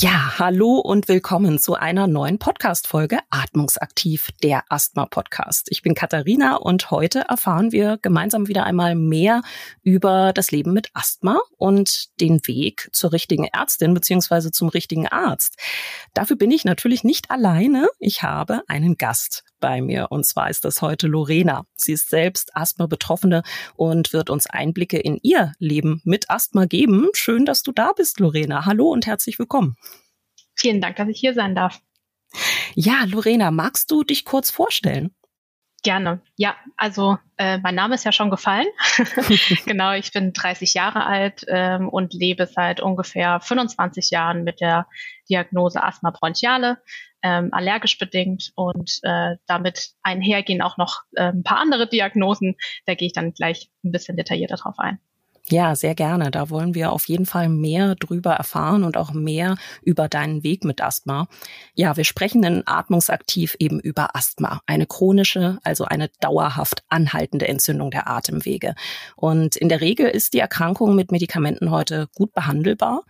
Ja, hallo und willkommen zu einer neuen Podcast-Folge Atmungsaktiv, der Asthma-Podcast. Ich bin Katharina und heute erfahren wir gemeinsam wieder einmal mehr über das Leben mit Asthma und den Weg zur richtigen Ärztin beziehungsweise zum richtigen Arzt. Dafür bin ich natürlich nicht alleine. Ich habe einen Gast bei mir und zwar ist das heute Lorena. Sie ist selbst Asthma-Betroffene und wird uns Einblicke in ihr Leben mit Asthma geben. Schön, dass du da bist, Lorena. Hallo und herzlich willkommen. Vielen Dank, dass ich hier sein darf. Ja, Lorena, magst du dich kurz vorstellen? Gerne. Ja, also äh, mein Name ist ja schon gefallen. genau, ich bin 30 Jahre alt ähm, und lebe seit ungefähr 25 Jahren mit der Diagnose Asthma bronchiale, ähm, allergisch bedingt und äh, damit einhergehen auch noch äh, ein paar andere Diagnosen. Da gehe ich dann gleich ein bisschen detaillierter drauf ein. Ja, sehr gerne. Da wollen wir auf jeden Fall mehr drüber erfahren und auch mehr über deinen Weg mit Asthma. Ja, wir sprechen in Atmungsaktiv eben über Asthma, eine chronische, also eine dauerhaft anhaltende Entzündung der Atemwege. Und in der Regel ist die Erkrankung mit Medikamenten heute gut behandelbar.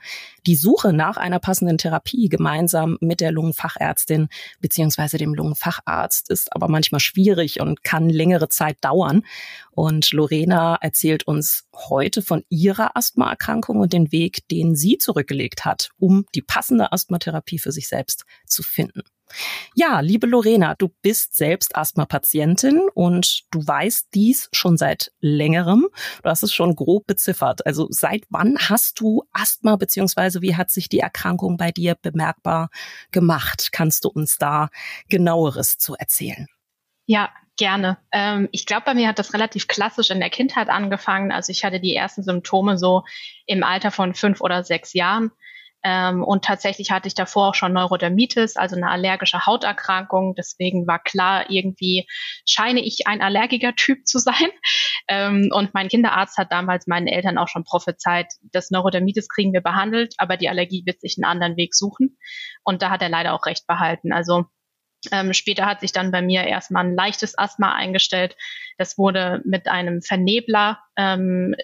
Die Suche nach einer passenden Therapie gemeinsam mit der Lungenfachärztin beziehungsweise dem Lungenfacharzt ist aber manchmal schwierig und kann längere Zeit dauern. Und Lorena erzählt uns heute von ihrer Asthmaerkrankung und den Weg, den sie zurückgelegt hat, um die passende Asthmatherapie für sich selbst zu finden. Ja, liebe Lorena, du bist selbst Asthma-Patientin und du weißt dies schon seit längerem. Du hast es schon grob beziffert. Also seit wann hast du Asthma beziehungsweise wie hat sich die Erkrankung bei dir bemerkbar gemacht? Kannst du uns da genaueres zu erzählen? Ja, Gerne. Ähm, ich glaube, bei mir hat das relativ klassisch in der Kindheit angefangen. Also ich hatte die ersten Symptome so im Alter von fünf oder sechs Jahren. Ähm, und tatsächlich hatte ich davor auch schon Neurodermitis, also eine allergische Hauterkrankung. Deswegen war klar, irgendwie scheine ich ein Allergiker-Typ zu sein. Ähm, und mein Kinderarzt hat damals meinen Eltern auch schon prophezeit, das Neurodermitis kriegen wir behandelt, aber die Allergie wird sich einen anderen Weg suchen. Und da hat er leider auch recht behalten. Also ähm, später hat sich dann bei mir erstmal ein leichtes Asthma eingestellt. Das wurde mit einem Vernebler ähm,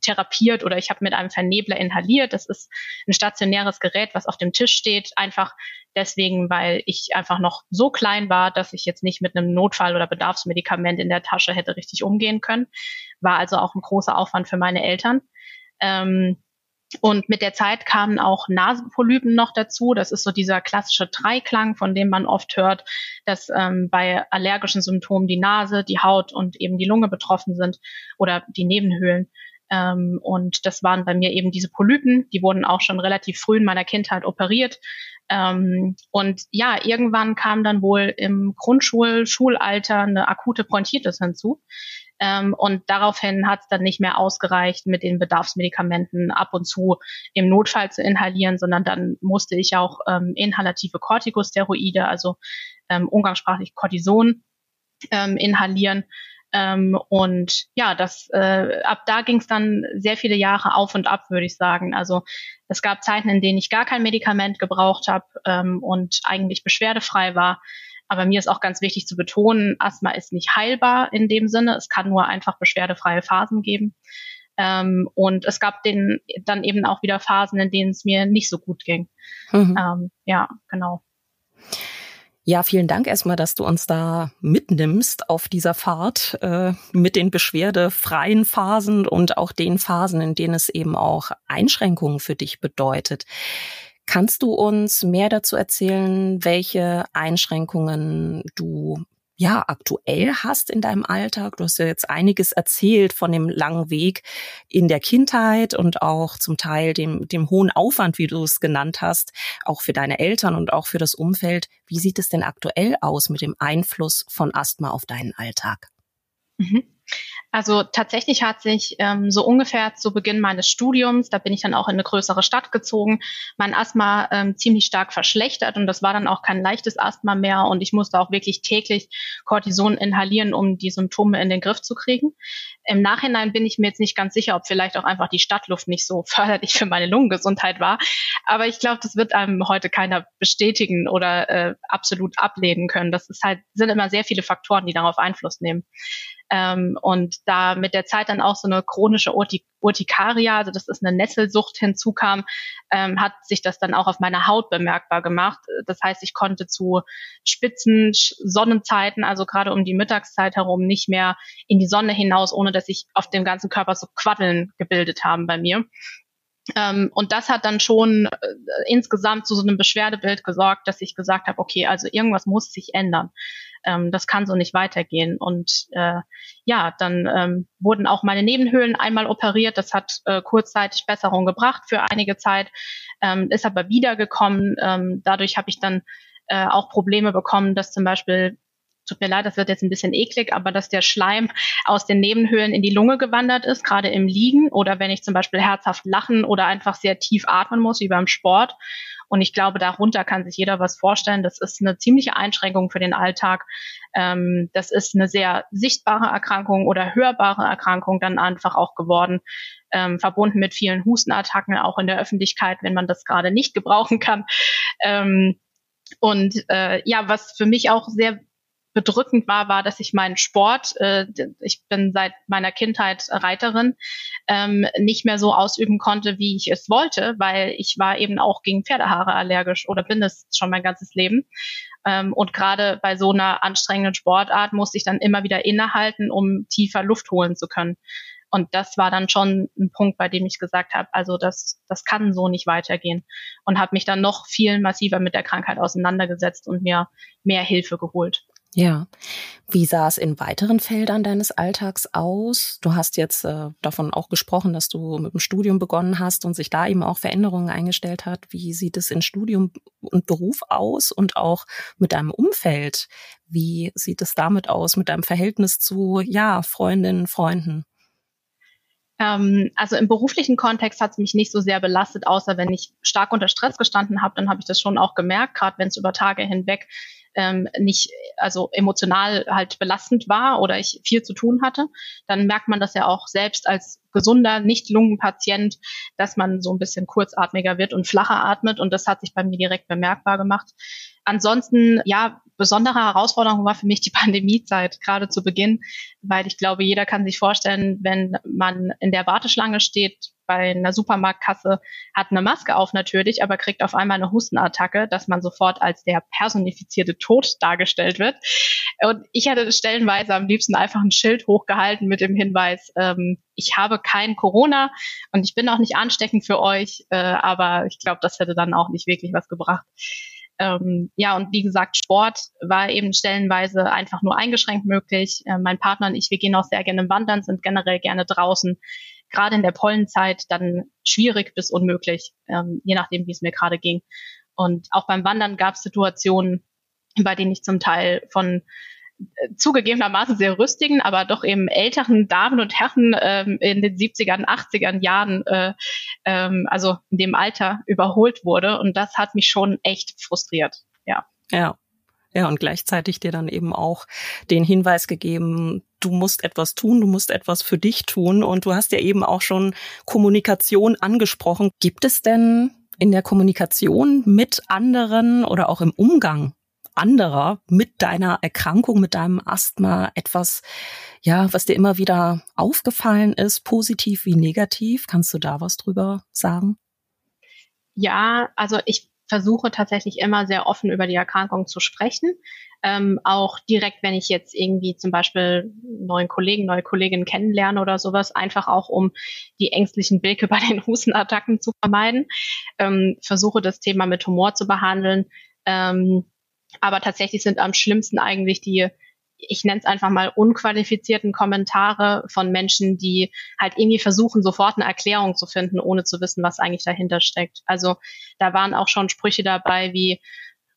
therapiert oder ich habe mit einem Vernebler inhaliert. Das ist ein stationäres Gerät, was auf dem Tisch steht, einfach deswegen, weil ich einfach noch so klein war, dass ich jetzt nicht mit einem Notfall- oder Bedarfsmedikament in der Tasche hätte richtig umgehen können. War also auch ein großer Aufwand für meine Eltern. Ähm, und mit der Zeit kamen auch Nasenpolypen noch dazu. Das ist so dieser klassische Dreiklang, von dem man oft hört, dass ähm, bei allergischen Symptomen die Nase, die Haut und eben die Lunge betroffen sind oder die Nebenhöhlen. Ähm, und das waren bei mir eben diese Polypen. Die wurden auch schon relativ früh in meiner Kindheit operiert. Ähm, und ja, irgendwann kam dann wohl im Grundschul-, Schulalter eine akute Bronchitis hinzu. Ähm, und daraufhin hat es dann nicht mehr ausgereicht, mit den Bedarfsmedikamenten ab und zu im Notfall zu inhalieren, sondern dann musste ich auch ähm, inhalative Corticosteroide, also ähm, umgangssprachlich Cortison, ähm, inhalieren. Ähm, und ja, das äh, ab da ging es dann sehr viele Jahre auf und ab, würde ich sagen. Also es gab Zeiten, in denen ich gar kein Medikament gebraucht habe ähm, und eigentlich beschwerdefrei war. Aber mir ist auch ganz wichtig zu betonen, Asthma ist nicht heilbar in dem Sinne. Es kann nur einfach beschwerdefreie Phasen geben. Ähm, und es gab den, dann eben auch wieder Phasen, in denen es mir nicht so gut ging. Mhm. Ähm, ja, genau. Ja, vielen Dank erstmal, dass du uns da mitnimmst auf dieser Fahrt äh, mit den beschwerdefreien Phasen und auch den Phasen, in denen es eben auch Einschränkungen für dich bedeutet. Kannst du uns mehr dazu erzählen, welche Einschränkungen du ja aktuell hast in deinem Alltag? Du hast ja jetzt einiges erzählt von dem langen Weg in der Kindheit und auch zum Teil dem, dem hohen Aufwand, wie du es genannt hast, auch für deine Eltern und auch für das Umfeld. Wie sieht es denn aktuell aus mit dem Einfluss von Asthma auf deinen Alltag? Mhm. Also tatsächlich hat sich ähm, so ungefähr zu Beginn meines Studiums, da bin ich dann auch in eine größere Stadt gezogen, mein Asthma ähm, ziemlich stark verschlechtert und das war dann auch kein leichtes Asthma mehr und ich musste auch wirklich täglich Cortison inhalieren, um die Symptome in den Griff zu kriegen. Im Nachhinein bin ich mir jetzt nicht ganz sicher, ob vielleicht auch einfach die Stadtluft nicht so förderlich für meine Lungengesundheit war, aber ich glaube, das wird einem heute keiner bestätigen oder äh, absolut ablehnen können. Das ist halt sind immer sehr viele Faktoren, die darauf Einfluss nehmen. Ähm, und da mit der Zeit dann auch so eine chronische Urtikaria, also das ist eine Nesselsucht, hinzukam, ähm, hat sich das dann auch auf meiner Haut bemerkbar gemacht. Das heißt, ich konnte zu spitzen Sonnenzeiten, also gerade um die Mittagszeit herum, nicht mehr in die Sonne hinaus, ohne dass sich auf dem ganzen Körper so Quaddeln gebildet haben bei mir. Ähm, und das hat dann schon äh, insgesamt zu so einem Beschwerdebild gesorgt, dass ich gesagt habe, okay, also irgendwas muss sich ändern. Ähm, das kann so nicht weitergehen. Und äh, ja, dann ähm, wurden auch meine Nebenhöhlen einmal operiert. Das hat äh, kurzzeitig Besserung gebracht für einige Zeit, ähm, ist aber wiedergekommen. Ähm, dadurch habe ich dann äh, auch Probleme bekommen, dass zum Beispiel tut mir leid, das wird jetzt ein bisschen eklig, aber dass der Schleim aus den Nebenhöhlen in die Lunge gewandert ist, gerade im Liegen oder wenn ich zum Beispiel herzhaft lachen oder einfach sehr tief atmen muss, wie beim Sport. Und ich glaube, darunter kann sich jeder was vorstellen. Das ist eine ziemliche Einschränkung für den Alltag. Ähm, das ist eine sehr sichtbare Erkrankung oder hörbare Erkrankung dann einfach auch geworden, ähm, verbunden mit vielen Hustenattacken, auch in der Öffentlichkeit, wenn man das gerade nicht gebrauchen kann. Ähm, und äh, ja, was für mich auch sehr bedrückend war, war, dass ich meinen Sport, äh, ich bin seit meiner Kindheit Reiterin, ähm, nicht mehr so ausüben konnte, wie ich es wollte, weil ich war eben auch gegen Pferdehaare allergisch oder bin es schon mein ganzes Leben. Ähm, und gerade bei so einer anstrengenden Sportart musste ich dann immer wieder innehalten, um tiefer Luft holen zu können. Und das war dann schon ein Punkt, bei dem ich gesagt habe, also das, das kann so nicht weitergehen. Und habe mich dann noch viel massiver mit der Krankheit auseinandergesetzt und mir mehr Hilfe geholt. Ja. Wie sah es in weiteren Feldern deines Alltags aus? Du hast jetzt äh, davon auch gesprochen, dass du mit dem Studium begonnen hast und sich da eben auch Veränderungen eingestellt hat. Wie sieht es in Studium und Beruf aus und auch mit deinem Umfeld? Wie sieht es damit aus, mit deinem Verhältnis zu, ja, Freundinnen, Freunden? Ähm, also im beruflichen Kontext hat es mich nicht so sehr belastet, außer wenn ich stark unter Stress gestanden habe, dann habe ich das schon auch gemerkt, gerade wenn es über Tage hinweg ähm, nicht, also emotional halt belastend war oder ich viel zu tun hatte, dann merkt man das ja auch selbst als gesunder Nicht-Lungenpatient, dass man so ein bisschen kurzatmiger wird und flacher atmet und das hat sich bei mir direkt bemerkbar gemacht. Ansonsten, ja, besondere Herausforderung war für mich die Pandemiezeit, gerade zu Beginn, weil ich glaube, jeder kann sich vorstellen, wenn man in der Warteschlange steht, bei einer Supermarktkasse, hat eine Maske auf natürlich, aber kriegt auf einmal eine Hustenattacke, dass man sofort als der personifizierte Tod dargestellt wird. Und ich hatte stellenweise am liebsten einfach ein Schild hochgehalten mit dem Hinweis, ähm, ich habe kein Corona und ich bin auch nicht ansteckend für euch, äh, aber ich glaube, das hätte dann auch nicht wirklich was gebracht. Ähm, ja, und wie gesagt, Sport war eben stellenweise einfach nur eingeschränkt möglich. Äh, mein Partner und ich, wir gehen auch sehr gerne wandern, sind generell gerne draußen. Gerade in der Pollenzeit dann schwierig bis unmöglich, ähm, je nachdem, wie es mir gerade ging. Und auch beim Wandern gab es Situationen, bei denen ich zum Teil von zugegebenermaßen sehr rüstigen, aber doch eben älteren Damen und Herren ähm, in den 70ern, 80ern Jahren, äh, ähm, also in dem Alter überholt wurde. Und das hat mich schon echt frustriert. Ja. Ja. Ja, und gleichzeitig dir dann eben auch den Hinweis gegeben, du musst etwas tun, du musst etwas für dich tun. Und du hast ja eben auch schon Kommunikation angesprochen. Gibt es denn in der Kommunikation mit anderen oder auch im Umgang anderer mit deiner Erkrankung, mit deinem Asthma etwas, ja, was dir immer wieder aufgefallen ist, positiv wie negativ? Kannst du da was drüber sagen? Ja, also ich versuche tatsächlich immer sehr offen über die Erkrankung zu sprechen. Ähm, auch direkt, wenn ich jetzt irgendwie zum Beispiel neuen Kollegen, neue Kolleginnen kennenlerne oder sowas, einfach auch um die ängstlichen Blicke bei den Hustenattacken zu vermeiden. Ähm, versuche das Thema mit Humor zu behandeln. Ähm, aber tatsächlich sind am schlimmsten eigentlich die, ich nenne es einfach mal unqualifizierten Kommentare von Menschen, die halt irgendwie versuchen, sofort eine Erklärung zu finden, ohne zu wissen, was eigentlich dahinter steckt. Also da waren auch schon Sprüche dabei wie,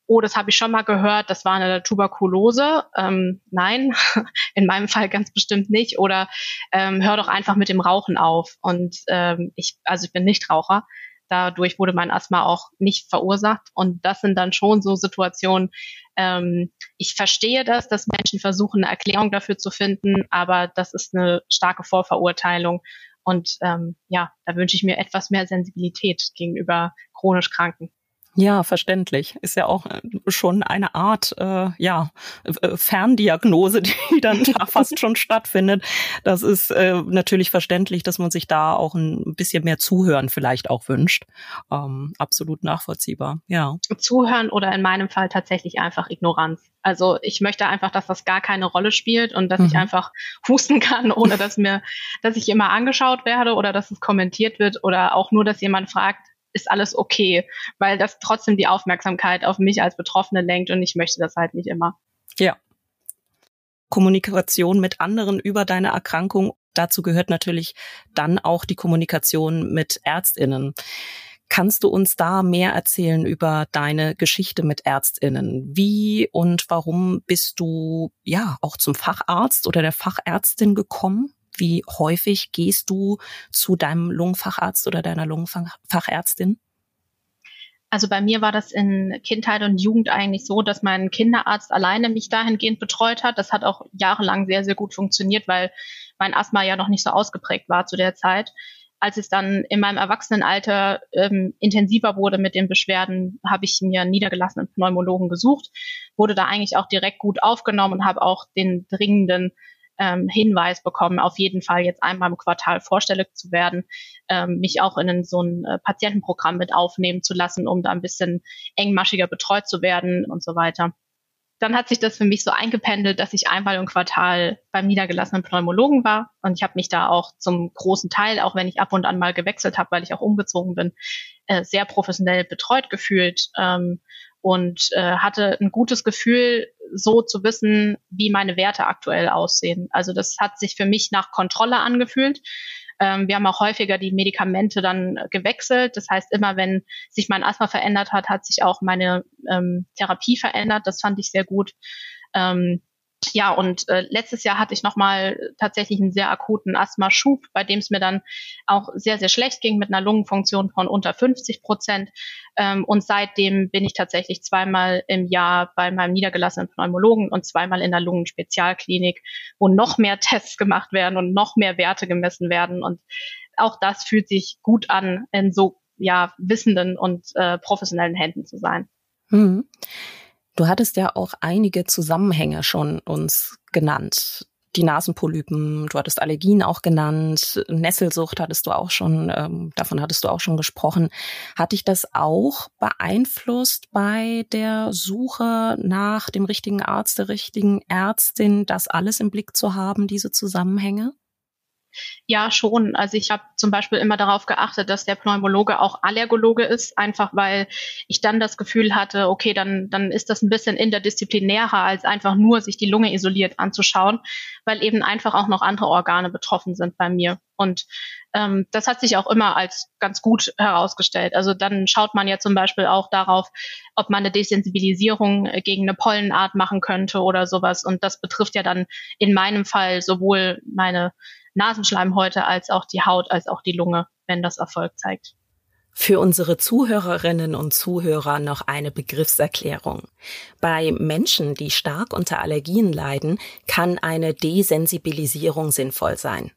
oh, das habe ich schon mal gehört, das war eine Tuberkulose. Ähm, nein, in meinem Fall ganz bestimmt nicht. Oder ähm, hör doch einfach mit dem Rauchen auf. Und ähm, ich, also ich bin nicht Raucher. Dadurch wurde mein Asthma auch nicht verursacht. Und das sind dann schon so Situationen, ähm, ich verstehe das, dass Menschen versuchen, eine Erklärung dafür zu finden, aber das ist eine starke Vorverurteilung. Und ähm, ja, da wünsche ich mir etwas mehr Sensibilität gegenüber chronisch Kranken. Ja, verständlich. Ist ja auch äh, schon eine Art, äh, ja, äh, Ferndiagnose, die dann da fast schon stattfindet. Das ist äh, natürlich verständlich, dass man sich da auch ein bisschen mehr Zuhören vielleicht auch wünscht. Ähm, absolut nachvollziehbar, ja. Zuhören oder in meinem Fall tatsächlich einfach Ignoranz. Also ich möchte einfach, dass das gar keine Rolle spielt und dass mhm. ich einfach husten kann, ohne dass mir, dass ich immer angeschaut werde oder dass es kommentiert wird oder auch nur, dass jemand fragt, ist alles okay, weil das trotzdem die Aufmerksamkeit auf mich als Betroffene lenkt und ich möchte das halt nicht immer. Ja. Kommunikation mit anderen über deine Erkrankung. Dazu gehört natürlich dann auch die Kommunikation mit Ärztinnen. Kannst du uns da mehr erzählen über deine Geschichte mit Ärztinnen? Wie und warum bist du ja auch zum Facharzt oder der Fachärztin gekommen? Wie häufig gehst du zu deinem Lungenfacharzt oder deiner Lungenfachärztin? Also bei mir war das in Kindheit und Jugend eigentlich so, dass mein Kinderarzt alleine mich dahingehend betreut hat. Das hat auch jahrelang sehr, sehr gut funktioniert, weil mein Asthma ja noch nicht so ausgeprägt war zu der Zeit. Als es dann in meinem Erwachsenenalter ähm, intensiver wurde mit den Beschwerden, habe ich mir niedergelassenen Pneumologen gesucht, wurde da eigentlich auch direkt gut aufgenommen und habe auch den dringenden ähm, Hinweis bekommen, auf jeden Fall jetzt einmal im Quartal vorstellig zu werden, ähm, mich auch in so ein äh, Patientenprogramm mit aufnehmen zu lassen, um da ein bisschen engmaschiger betreut zu werden und so weiter. Dann hat sich das für mich so eingependelt, dass ich einmal im Quartal beim niedergelassenen Pneumologen war und ich habe mich da auch zum großen Teil, auch wenn ich ab und an mal gewechselt habe, weil ich auch umgezogen bin, äh, sehr professionell betreut gefühlt ähm, und äh, hatte ein gutes Gefühl, so zu wissen, wie meine Werte aktuell aussehen. Also das hat sich für mich nach Kontrolle angefühlt. Ähm, wir haben auch häufiger die Medikamente dann gewechselt. Das heißt, immer wenn sich mein Asthma verändert hat, hat sich auch meine ähm, Therapie verändert. Das fand ich sehr gut. Ähm, ja, und äh, letztes Jahr hatte ich nochmal tatsächlich einen sehr akuten Asthma-Schub, bei dem es mir dann auch sehr, sehr schlecht ging mit einer Lungenfunktion von unter 50 Prozent. Ähm, und seitdem bin ich tatsächlich zweimal im Jahr bei meinem niedergelassenen Pneumologen und zweimal in der Lungenspezialklinik, wo noch mehr Tests gemacht werden und noch mehr Werte gemessen werden. Und auch das fühlt sich gut an, in so ja wissenden und äh, professionellen Händen zu sein. Mhm. Du hattest ja auch einige Zusammenhänge schon uns genannt. Die Nasenpolypen, du hattest Allergien auch genannt, Nesselsucht hattest du auch schon, ähm, davon hattest du auch schon gesprochen. Hat dich das auch beeinflusst bei der Suche nach dem richtigen Arzt, der richtigen Ärztin, das alles im Blick zu haben, diese Zusammenhänge? Ja, schon. Also ich habe zum Beispiel immer darauf geachtet, dass der Pneumologe auch Allergologe ist, einfach weil ich dann das Gefühl hatte, okay, dann, dann ist das ein bisschen interdisziplinärer, als einfach nur sich die Lunge isoliert anzuschauen, weil eben einfach auch noch andere Organe betroffen sind bei mir. Und ähm, das hat sich auch immer als ganz gut herausgestellt. Also dann schaut man ja zum Beispiel auch darauf, ob man eine Desensibilisierung gegen eine Pollenart machen könnte oder sowas. Und das betrifft ja dann in meinem Fall sowohl meine Nasenschleimhäute als auch die Haut, als auch die Lunge, wenn das Erfolg zeigt. Für unsere Zuhörerinnen und Zuhörer noch eine Begriffserklärung. Bei Menschen, die stark unter Allergien leiden, kann eine Desensibilisierung sinnvoll sein.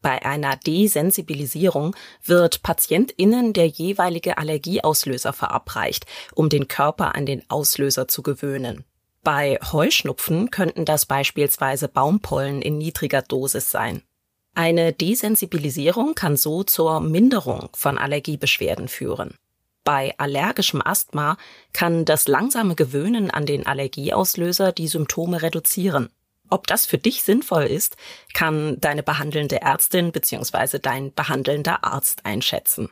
Bei einer Desensibilisierung wird PatientInnen der jeweilige Allergieauslöser verabreicht, um den Körper an den Auslöser zu gewöhnen. Bei Heuschnupfen könnten das beispielsweise Baumpollen in niedriger Dosis sein. Eine Desensibilisierung kann so zur Minderung von Allergiebeschwerden führen. Bei allergischem Asthma kann das langsame Gewöhnen an den Allergieauslöser die Symptome reduzieren. Ob das für dich sinnvoll ist, kann deine behandelnde Ärztin bzw. dein behandelnder Arzt einschätzen.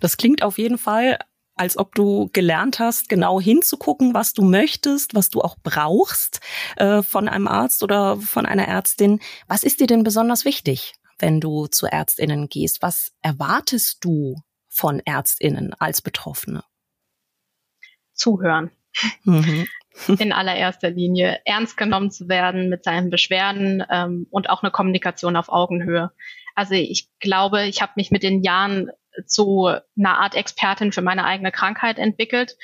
Das klingt auf jeden Fall als ob du gelernt hast, genau hinzugucken, was du möchtest, was du auch brauchst äh, von einem Arzt oder von einer Ärztin. Was ist dir denn besonders wichtig, wenn du zu Ärztinnen gehst? Was erwartest du von Ärztinnen als Betroffene? Zuhören. Mhm. In allererster Linie ernst genommen zu werden mit seinen Beschwerden ähm, und auch eine Kommunikation auf Augenhöhe. Also ich glaube, ich habe mich mit den Jahren zu einer Art Expertin für meine eigene Krankheit entwickelt.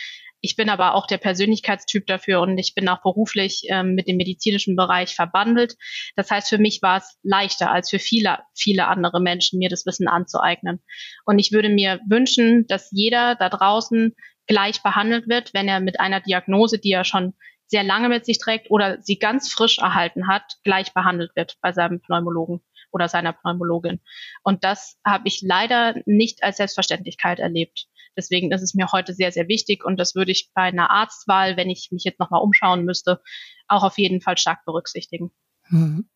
Ich bin aber auch der Persönlichkeitstyp dafür und ich bin auch beruflich ähm, mit dem medizinischen Bereich verbandelt. Das heißt, für mich war es leichter als für viele, viele andere Menschen, mir das Wissen anzueignen. Und ich würde mir wünschen, dass jeder da draußen gleich behandelt wird, wenn er mit einer Diagnose, die er schon sehr lange mit sich trägt oder sie ganz frisch erhalten hat, gleich behandelt wird bei seinem Pneumologen oder seiner Pneumologin. Und das habe ich leider nicht als Selbstverständlichkeit erlebt. Deswegen ist es mir heute sehr, sehr wichtig und das würde ich bei einer Arztwahl, wenn ich mich jetzt nochmal umschauen müsste, auch auf jeden Fall stark berücksichtigen. Hm.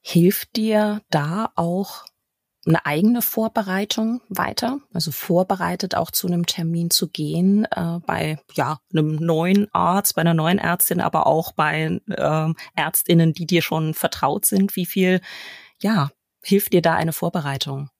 Hilft dir da auch eine eigene Vorbereitung weiter, also vorbereitet auch zu einem Termin zu gehen, äh, bei ja einem neuen Arzt, bei einer neuen Ärztin, aber auch bei äh, Ärztinnen, die dir schon vertraut sind. Wie viel ja hilft dir da eine Vorbereitung?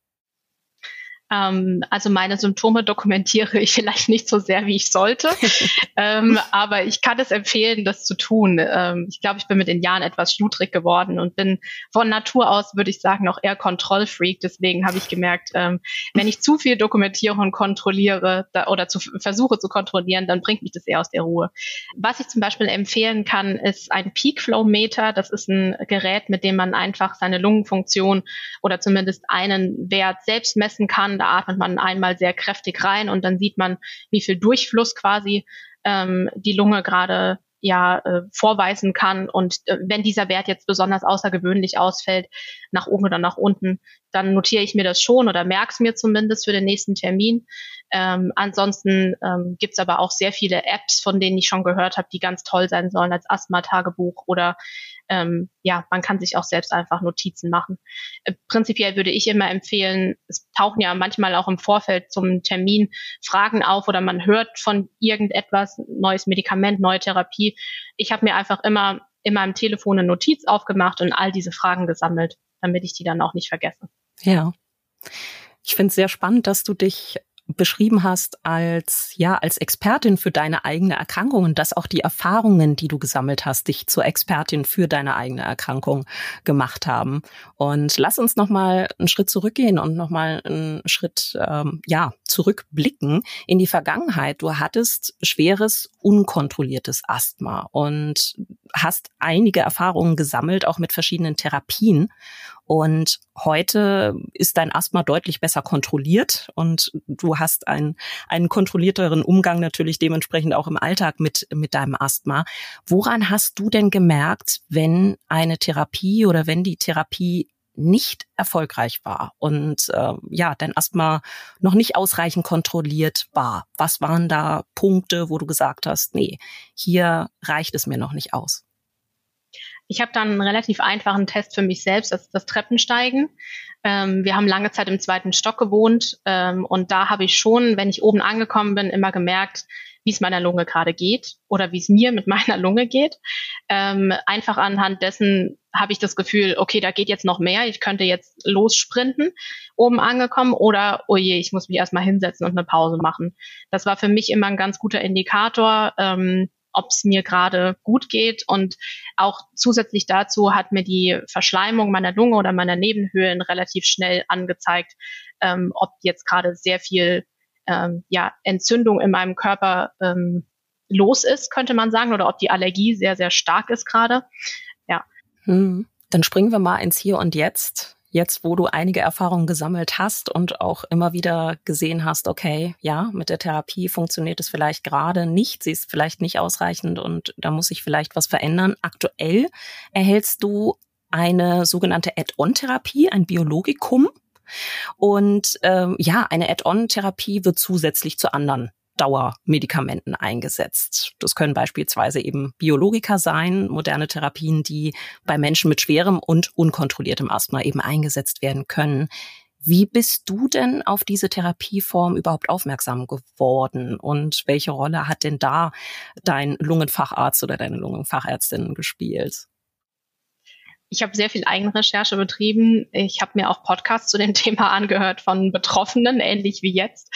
Ähm, also meine Symptome dokumentiere ich vielleicht nicht so sehr, wie ich sollte, ähm, aber ich kann es empfehlen, das zu tun. Ähm, ich glaube, ich bin mit den Jahren etwas schludrig geworden und bin von Natur aus, würde ich sagen, noch eher Kontrollfreak. Deswegen habe ich gemerkt, ähm, wenn ich zu viel dokumentiere und kontrolliere da, oder zu, versuche zu kontrollieren, dann bringt mich das eher aus der Ruhe. Was ich zum Beispiel empfehlen kann, ist ein Peak Flow Meter. Das ist ein Gerät, mit dem man einfach seine Lungenfunktion oder zumindest einen Wert selbst messen kann da atmet man einmal sehr kräftig rein und dann sieht man, wie viel Durchfluss quasi ähm, die Lunge gerade ja äh, vorweisen kann. Und äh, wenn dieser Wert jetzt besonders außergewöhnlich ausfällt, nach oben oder nach unten, dann notiere ich mir das schon oder merke es mir zumindest für den nächsten Termin. Ähm, ansonsten ähm, gibt aber auch sehr viele Apps, von denen ich schon gehört habe, die ganz toll sein sollen als Asthma-Tagebuch oder ähm, ja, man kann sich auch selbst einfach Notizen machen. Äh, prinzipiell würde ich immer empfehlen, es tauchen ja manchmal auch im Vorfeld zum Termin Fragen auf oder man hört von irgendetwas, neues Medikament, neue Therapie. Ich habe mir einfach immer in meinem Telefon eine Notiz aufgemacht und all diese Fragen gesammelt, damit ich die dann auch nicht vergesse. Ja. Ich finde es sehr spannend, dass du dich beschrieben hast als, ja, als Expertin für deine eigene Erkrankung und dass auch die Erfahrungen, die du gesammelt hast, dich zur Expertin für deine eigene Erkrankung gemacht haben. Und lass uns nochmal einen Schritt zurückgehen und nochmal einen Schritt, ähm, ja, zurückblicken in die Vergangenheit. Du hattest schweres, unkontrolliertes Asthma und hast einige Erfahrungen gesammelt, auch mit verschiedenen Therapien. Und heute ist dein Asthma deutlich besser kontrolliert und du hast einen, einen kontrollierteren Umgang natürlich dementsprechend auch im Alltag mit, mit deinem Asthma. Woran hast du denn gemerkt, wenn eine Therapie oder wenn die Therapie nicht erfolgreich war und äh, ja, dein Asthma noch nicht ausreichend kontrolliert war. Was waren da Punkte, wo du gesagt hast, nee, hier reicht es mir noch nicht aus? Ich habe dann einen relativ einfachen Test für mich selbst, das ist das Treppensteigen. Ähm, wir haben lange Zeit im zweiten Stock gewohnt ähm, und da habe ich schon, wenn ich oben angekommen bin, immer gemerkt, wie es meiner Lunge gerade geht oder wie es mir mit meiner Lunge geht. Ähm, einfach anhand dessen habe ich das Gefühl, okay, da geht jetzt noch mehr, ich könnte jetzt lossprinten, oben angekommen oder, oh je, ich muss mich erstmal hinsetzen und eine Pause machen. Das war für mich immer ein ganz guter Indikator, ähm, ob es mir gerade gut geht. Und auch zusätzlich dazu hat mir die Verschleimung meiner Lunge oder meiner Nebenhöhlen relativ schnell angezeigt, ähm, ob jetzt gerade sehr viel ähm, ja, Entzündung in meinem Körper ähm, los ist, könnte man sagen, oder ob die Allergie sehr, sehr stark ist gerade. Ja. Hm. Dann springen wir mal ins Hier und Jetzt jetzt, wo du einige Erfahrungen gesammelt hast und auch immer wieder gesehen hast, okay, ja, mit der Therapie funktioniert es vielleicht gerade nicht, sie ist vielleicht nicht ausreichend und da muss sich vielleicht was verändern. Aktuell erhältst du eine sogenannte Add-on-Therapie, ein Biologikum. Und ähm, ja, eine Add-on-Therapie wird zusätzlich zu anderen Dauermedikamenten eingesetzt. Das können beispielsweise eben Biologika sein, moderne Therapien, die bei Menschen mit schwerem und unkontrolliertem Asthma eben eingesetzt werden können. Wie bist du denn auf diese Therapieform überhaupt aufmerksam geworden und welche Rolle hat denn da dein Lungenfacharzt oder deine Lungenfachärztin gespielt? Ich habe sehr viel Eigenrecherche betrieben. Ich habe mir auch Podcasts zu dem Thema angehört von Betroffenen, ähnlich wie jetzt.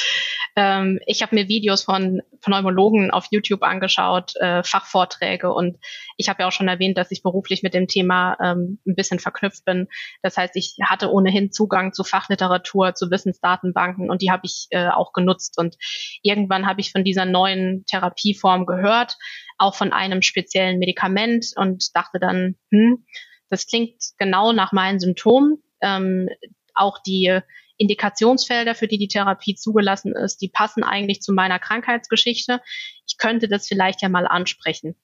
Ähm, ich habe mir Videos von Pneumologen auf YouTube angeschaut, äh, Fachvorträge und ich habe ja auch schon erwähnt, dass ich beruflich mit dem Thema ähm, ein bisschen verknüpft bin. Das heißt, ich hatte ohnehin Zugang zu Fachliteratur, zu Wissensdatenbanken und die habe ich äh, auch genutzt. Und irgendwann habe ich von dieser neuen Therapieform gehört, auch von einem speziellen Medikament und dachte dann, hm, das klingt genau nach meinen Symptomen. Ähm, auch die Indikationsfelder, für die die Therapie zugelassen ist, die passen eigentlich zu meiner Krankheitsgeschichte. Ich könnte das vielleicht ja mal ansprechen.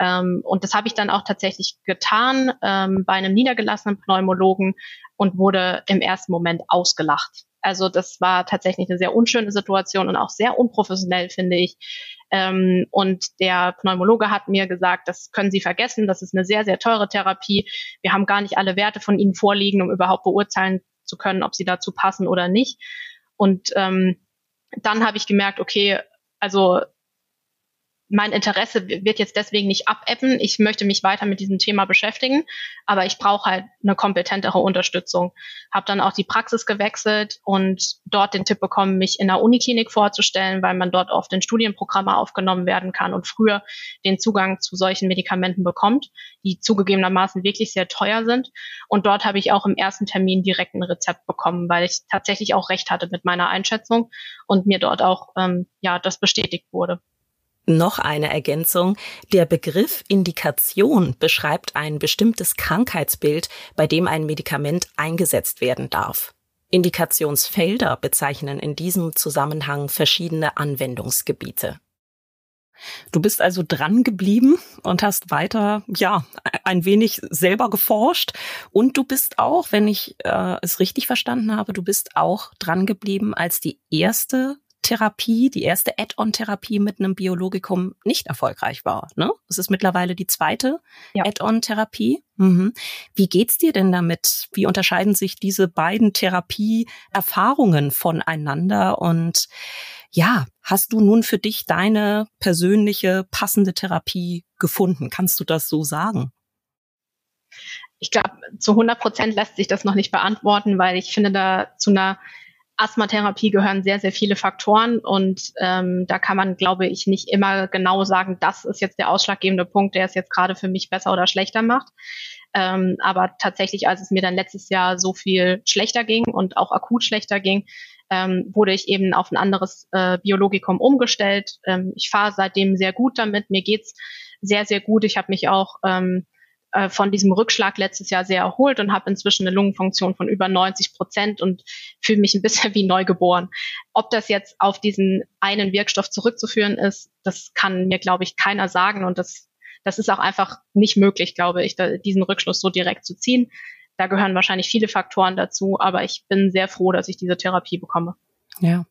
Ähm, und das habe ich dann auch tatsächlich getan ähm, bei einem niedergelassenen Pneumologen und wurde im ersten Moment ausgelacht. Also das war tatsächlich eine sehr unschöne Situation und auch sehr unprofessionell, finde ich. Ähm, und der Pneumologe hat mir gesagt, das können Sie vergessen, das ist eine sehr, sehr teure Therapie. Wir haben gar nicht alle Werte von Ihnen vorliegen, um überhaupt beurteilen zu können, ob sie dazu passen oder nicht. Und ähm, dann habe ich gemerkt, okay, also mein Interesse wird jetzt deswegen nicht abebben. Ich möchte mich weiter mit diesem Thema beschäftigen, aber ich brauche halt eine kompetentere Unterstützung. Habe dann auch die Praxis gewechselt und dort den Tipp bekommen, mich in der Uniklinik vorzustellen, weil man dort oft in Studienprogramme aufgenommen werden kann und früher den Zugang zu solchen Medikamenten bekommt, die zugegebenermaßen wirklich sehr teuer sind. Und dort habe ich auch im ersten Termin direkt ein Rezept bekommen, weil ich tatsächlich auch recht hatte mit meiner Einschätzung und mir dort auch ähm, ja das bestätigt wurde. Noch eine Ergänzung. Der Begriff Indikation beschreibt ein bestimmtes Krankheitsbild, bei dem ein Medikament eingesetzt werden darf. Indikationsfelder bezeichnen in diesem Zusammenhang verschiedene Anwendungsgebiete. Du bist also dran geblieben und hast weiter, ja, ein wenig selber geforscht. Und du bist auch, wenn ich äh, es richtig verstanden habe, du bist auch dran geblieben, als die erste Therapie, die erste Add-on-Therapie mit einem Biologikum nicht erfolgreich war. Ne? Das ist mittlerweile die zweite ja. Add-on-Therapie. Mhm. Wie geht's dir denn damit? Wie unterscheiden sich diese beiden Therapieerfahrungen voneinander? Und ja, hast du nun für dich deine persönliche passende Therapie gefunden? Kannst du das so sagen? Ich glaube, zu 100 Prozent lässt sich das noch nicht beantworten, weil ich finde, da zu einer Asthmatherapie gehören sehr, sehr viele Faktoren und ähm, da kann man, glaube ich, nicht immer genau sagen, das ist jetzt der ausschlaggebende Punkt, der es jetzt gerade für mich besser oder schlechter macht. Ähm, aber tatsächlich, als es mir dann letztes Jahr so viel schlechter ging und auch akut schlechter ging, ähm, wurde ich eben auf ein anderes äh, Biologikum umgestellt. Ähm, ich fahre seitdem sehr gut damit. Mir geht's sehr, sehr gut. Ich habe mich auch ähm, äh, von diesem Rückschlag letztes Jahr sehr erholt und habe inzwischen eine Lungenfunktion von über 90 Prozent und fühle mich ein bisschen wie neugeboren. Ob das jetzt auf diesen einen Wirkstoff zurückzuführen ist, das kann mir, glaube ich, keiner sagen und das, das ist auch einfach nicht möglich, glaube ich, da, diesen Rückschluss so direkt zu ziehen. Da gehören wahrscheinlich viele Faktoren dazu, aber ich bin sehr froh, dass ich diese Therapie bekomme. Ja,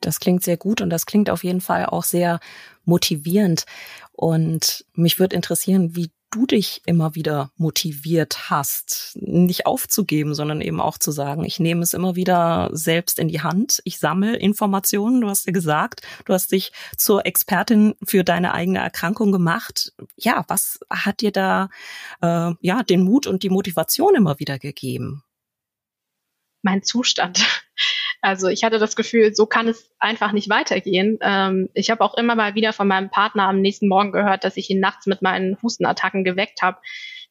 das klingt sehr gut und das klingt auf jeden Fall auch sehr motivierend. Und mich würde interessieren, wie du dich immer wieder motiviert hast, nicht aufzugeben, sondern eben auch zu sagen, ich nehme es immer wieder selbst in die Hand, ich sammle Informationen, du hast ja gesagt, du hast dich zur Expertin für deine eigene Erkrankung gemacht. Ja, was hat dir da äh, ja den Mut und die Motivation immer wieder gegeben? Mein Zustand. Also ich hatte das Gefühl, so kann es einfach nicht weitergehen. Ähm, ich habe auch immer mal wieder von meinem Partner am nächsten Morgen gehört, dass ich ihn nachts mit meinen Hustenattacken geweckt habe,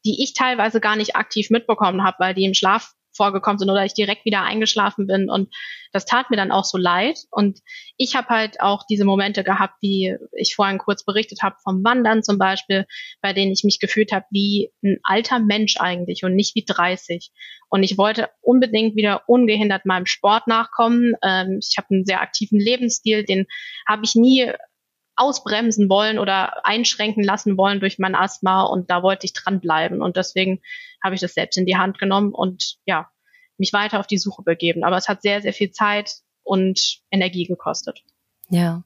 die ich teilweise gar nicht aktiv mitbekommen habe, weil die im Schlaf vorgekommen sind oder ich direkt wieder eingeschlafen bin. Und das tat mir dann auch so leid. Und ich habe halt auch diese Momente gehabt, wie ich vorhin kurz berichtet habe, vom Wandern zum Beispiel, bei denen ich mich gefühlt habe wie ein alter Mensch eigentlich und nicht wie 30. Und ich wollte unbedingt wieder ungehindert meinem Sport nachkommen. Ähm, ich habe einen sehr aktiven Lebensstil, den habe ich nie ausbremsen wollen oder einschränken lassen wollen durch mein Asthma und da wollte ich dranbleiben und deswegen habe ich das selbst in die Hand genommen und ja, mich weiter auf die Suche begeben. Aber es hat sehr, sehr viel Zeit und Energie gekostet. Ja.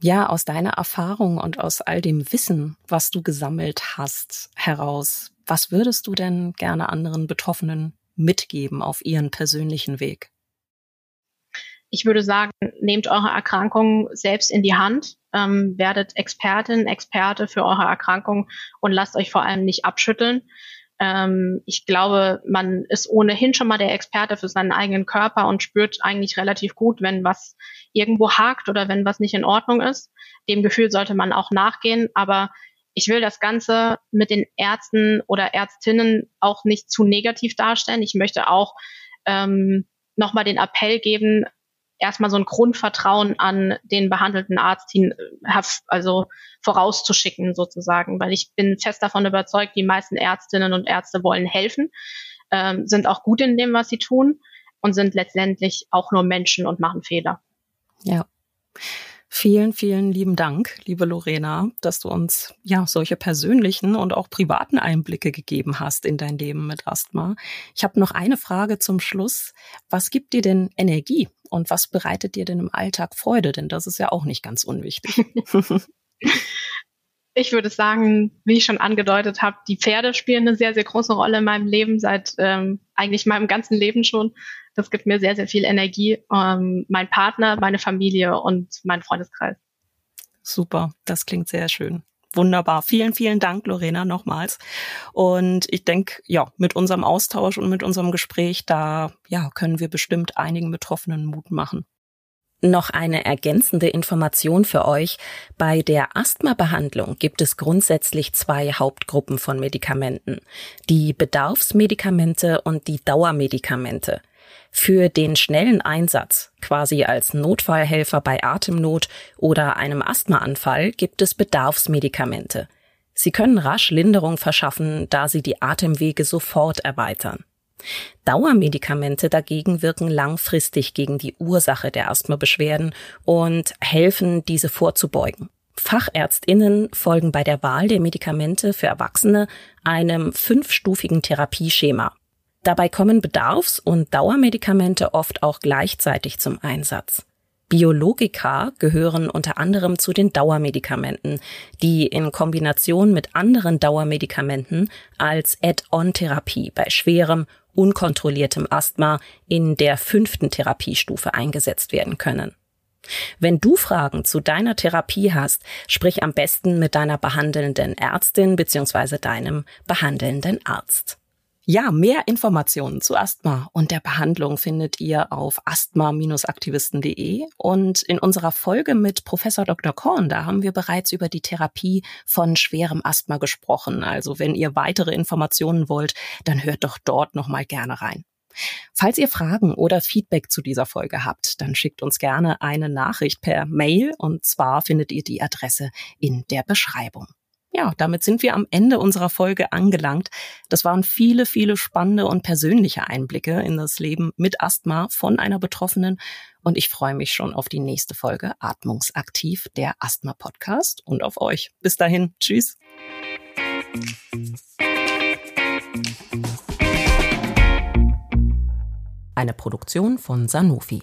Ja, aus deiner Erfahrung und aus all dem Wissen, was du gesammelt hast, heraus, was würdest du denn gerne anderen Betroffenen mitgeben auf ihren persönlichen Weg? Ich würde sagen, nehmt eure Erkrankung selbst in die Hand, ähm, werdet Expertin, Experte für eure Erkrankung und lasst euch vor allem nicht abschütteln. Ähm, ich glaube, man ist ohnehin schon mal der Experte für seinen eigenen Körper und spürt eigentlich relativ gut, wenn was irgendwo hakt oder wenn was nicht in Ordnung ist. Dem Gefühl sollte man auch nachgehen, aber ich will das Ganze mit den Ärzten oder Ärztinnen auch nicht zu negativ darstellen. Ich möchte auch ähm, nochmal den Appell geben, erstmal so ein Grundvertrauen an den behandelten Arzt hin, also vorauszuschicken sozusagen, weil ich bin fest davon überzeugt, die meisten Ärztinnen und Ärzte wollen helfen, ähm, sind auch gut in dem, was sie tun. und sind letztendlich auch nur Menschen und machen Fehler. Ja. Vielen, vielen lieben Dank, liebe Lorena, dass du uns ja solche persönlichen und auch privaten Einblicke gegeben hast in dein Leben mit Asthma. Ich habe noch eine Frage zum Schluss. Was gibt dir denn Energie und was bereitet dir denn im Alltag Freude? Denn das ist ja auch nicht ganz unwichtig. ich würde sagen, wie ich schon angedeutet habe, die Pferde spielen eine sehr, sehr große Rolle in meinem Leben, seit ähm, eigentlich meinem ganzen Leben schon. Das gibt mir sehr, sehr viel Energie. Ähm, mein Partner, meine Familie und mein Freundeskreis. Super, das klingt sehr schön. Wunderbar. Vielen, vielen Dank, Lorena, nochmals. Und ich denke, ja, mit unserem Austausch und mit unserem Gespräch, da ja, können wir bestimmt einigen Betroffenen Mut machen. Noch eine ergänzende Information für euch. Bei der Asthma-Behandlung gibt es grundsätzlich zwei Hauptgruppen von Medikamenten. Die Bedarfsmedikamente und die Dauermedikamente. Für den schnellen Einsatz, quasi als Notfallhelfer bei Atemnot oder einem Asthmaanfall, gibt es Bedarfsmedikamente. Sie können rasch Linderung verschaffen, da sie die Atemwege sofort erweitern. Dauermedikamente dagegen wirken langfristig gegen die Ursache der Asthmabeschwerden und helfen, diese vorzubeugen. Fachärztinnen folgen bei der Wahl der Medikamente für Erwachsene einem fünfstufigen Therapieschema. Dabei kommen Bedarfs- und Dauermedikamente oft auch gleichzeitig zum Einsatz. Biologika gehören unter anderem zu den Dauermedikamenten, die in Kombination mit anderen Dauermedikamenten als Add-on-Therapie bei schwerem, unkontrolliertem Asthma in der fünften Therapiestufe eingesetzt werden können. Wenn du Fragen zu deiner Therapie hast, sprich am besten mit deiner behandelnden Ärztin bzw. deinem behandelnden Arzt. Ja, mehr Informationen zu Asthma und der Behandlung findet ihr auf asthma-aktivisten.de und in unserer Folge mit Professor Dr. Korn, da haben wir bereits über die Therapie von schwerem Asthma gesprochen. Also wenn ihr weitere Informationen wollt, dann hört doch dort nochmal gerne rein. Falls ihr Fragen oder Feedback zu dieser Folge habt, dann schickt uns gerne eine Nachricht per Mail und zwar findet ihr die Adresse in der Beschreibung. Ja, damit sind wir am Ende unserer Folge angelangt. Das waren viele, viele spannende und persönliche Einblicke in das Leben mit Asthma von einer Betroffenen. Und ich freue mich schon auf die nächste Folge Atmungsaktiv, der Asthma-Podcast und auf euch. Bis dahin. Tschüss. Eine Produktion von Sanofi.